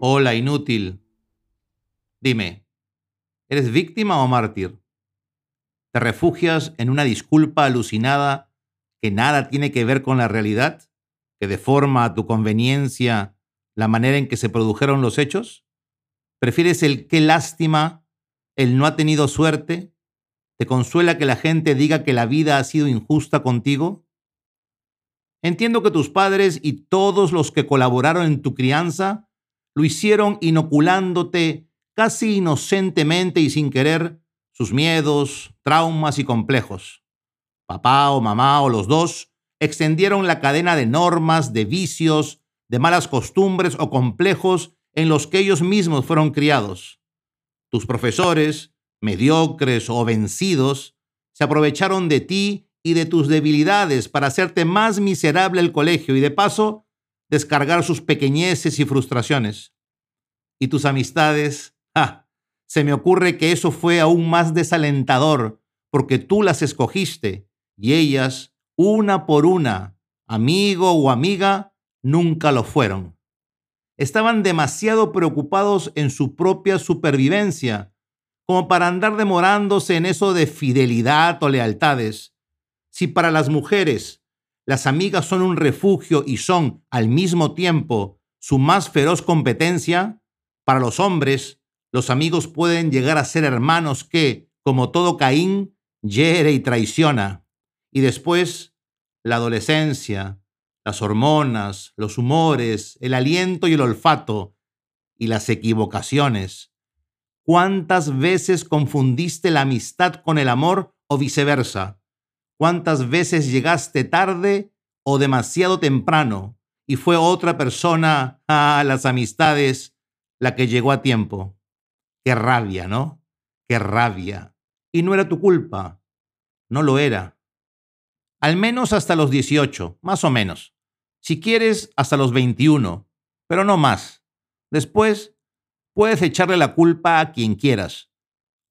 Hola, inútil. Dime, ¿eres víctima o mártir? ¿Te refugias en una disculpa alucinada que nada tiene que ver con la realidad, que deforma a tu conveniencia la manera en que se produjeron los hechos? ¿Prefieres el qué lástima, el no ha tenido suerte? ¿Te consuela que la gente diga que la vida ha sido injusta contigo? Entiendo que tus padres y todos los que colaboraron en tu crianza lo hicieron inoculándote casi inocentemente y sin querer sus miedos, traumas y complejos. Papá o mamá o los dos extendieron la cadena de normas, de vicios, de malas costumbres o complejos en los que ellos mismos fueron criados. Tus profesores, mediocres o vencidos, se aprovecharon de ti y de tus debilidades para hacerte más miserable el colegio y de paso descargar sus pequeñeces y frustraciones. Y tus amistades, ah, se me ocurre que eso fue aún más desalentador porque tú las escogiste y ellas, una por una, amigo o amiga, nunca lo fueron. Estaban demasiado preocupados en su propia supervivencia como para andar demorándose en eso de fidelidad o lealtades. Si para las mujeres las amigas son un refugio y son, al mismo tiempo, su más feroz competencia, para los hombres, los amigos pueden llegar a ser hermanos que, como todo Caín, hiere y traiciona. Y después, la adolescencia, las hormonas, los humores, el aliento y el olfato, y las equivocaciones. ¿Cuántas veces confundiste la amistad con el amor o viceversa? ¿Cuántas veces llegaste tarde o demasiado temprano y fue otra persona a las amistades la que llegó a tiempo? Qué rabia, ¿no? Qué rabia. Y no era tu culpa. No lo era. Al menos hasta los 18, más o menos. Si quieres, hasta los 21, pero no más. Después, puedes echarle la culpa a quien quieras.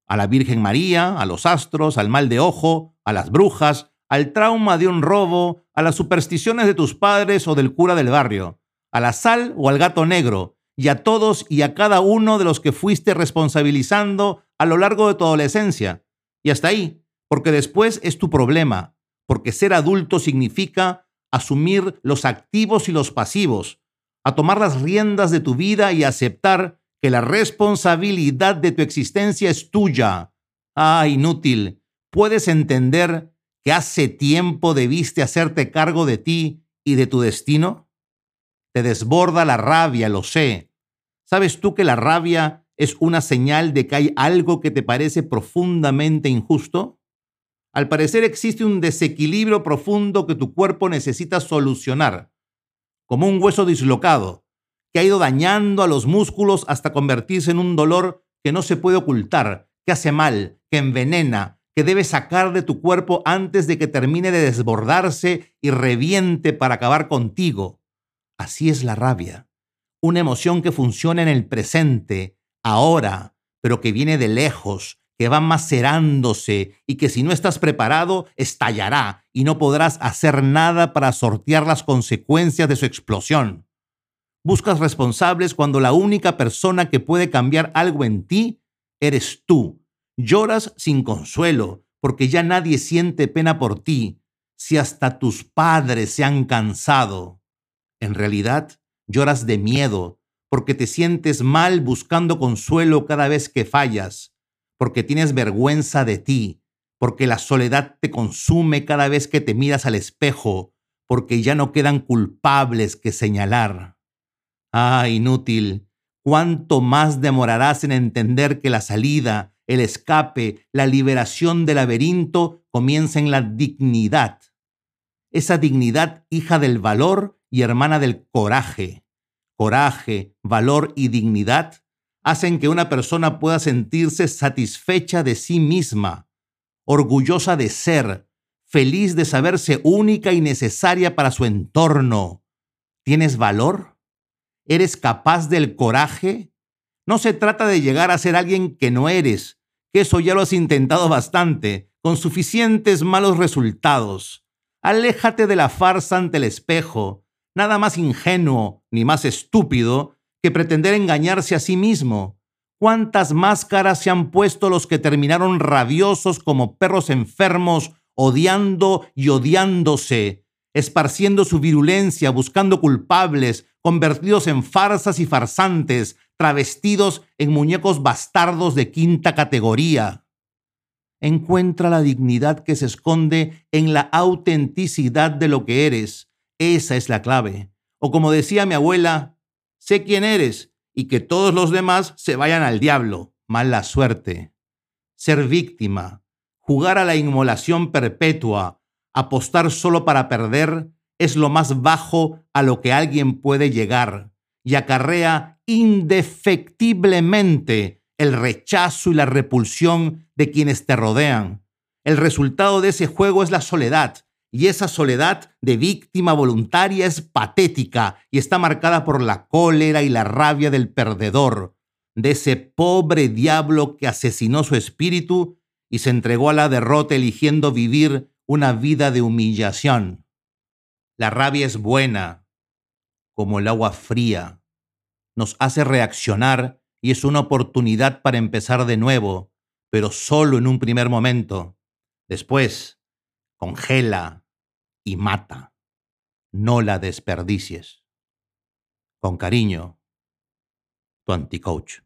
A la Virgen María, a los astros, al mal de ojo, a las brujas, al trauma de un robo, a las supersticiones de tus padres o del cura del barrio, a la sal o al gato negro, y a todos y a cada uno de los que fuiste responsabilizando a lo largo de tu adolescencia. Y hasta ahí, porque después es tu problema, porque ser adulto significa asumir los activos y los pasivos, a tomar las riendas de tu vida y aceptar que la responsabilidad de tu existencia es tuya. Ah, inútil, ¿Puedes entender que hace tiempo debiste hacerte cargo de ti y de tu destino? Te desborda la rabia, lo sé. ¿Sabes tú que la rabia es una señal de que hay algo que te parece profundamente injusto? Al parecer existe un desequilibrio profundo que tu cuerpo necesita solucionar, como un hueso dislocado, que ha ido dañando a los músculos hasta convertirse en un dolor que no se puede ocultar, que hace mal, que envenena, que debes sacar de tu cuerpo antes de que termine de desbordarse y reviente para acabar contigo. Así es la rabia. Una emoción que funciona en el presente, ahora, pero que viene de lejos, que va macerándose y que si no estás preparado, estallará y no podrás hacer nada para sortear las consecuencias de su explosión. Buscas responsables cuando la única persona que puede cambiar algo en ti eres tú Lloras sin consuelo, porque ya nadie siente pena por ti, si hasta tus padres se han cansado. En realidad, lloras de miedo, porque te sientes mal buscando consuelo cada vez que fallas, porque tienes vergüenza de ti, porque la soledad te consume cada vez que te miras al espejo, porque ya no quedan culpables que señalar. Ah, inútil, ¿cuánto más demorarás en entender que la salida el escape, la liberación del laberinto comienza en la dignidad. Esa dignidad hija del valor y hermana del coraje. Coraje, valor y dignidad hacen que una persona pueda sentirse satisfecha de sí misma, orgullosa de ser, feliz de saberse única y necesaria para su entorno. ¿Tienes valor? ¿Eres capaz del coraje? No se trata de llegar a ser alguien que no eres, eso ya lo has intentado bastante, con suficientes malos resultados. Aléjate de la farsa ante el espejo. nada más ingenuo ni más estúpido que pretender engañarse a sí mismo. ¿Cuántas máscaras se han puesto los que terminaron rabiosos como perros enfermos, odiando y odiándose, esparciendo su virulencia, buscando culpables, convertidos en farsas y farsantes, travestidos en muñecos bastardos de quinta categoría? Encuentra la dignidad que se esconde en la autenticidad de lo que eres. Esa es la clave. O como decía mi abuela, sé quién eres y que todos los demás se vayan al diablo. Mala suerte. Ser víctima, jugar a la inmolación perpetua, apostar solo para perder, es lo más bajo a lo que alguien puede llegar y acarrea indefectiblemente el rechazo y la repulsión de quienes te rodean. El resultado de ese juego es la soledad, y esa soledad de víctima voluntaria es patética y está marcada por la cólera y la rabia del perdedor, de ese pobre diablo que asesinó su espíritu y se entregó a la derrota eligiendo vivir una vida de humillación. La rabia es buena, como el agua fría. Nos hace reaccionar y es una oportunidad para empezar de nuevo, pero solo en un primer momento. Después, congela y mata. No la desperdicies. Con cariño, tu anticoach.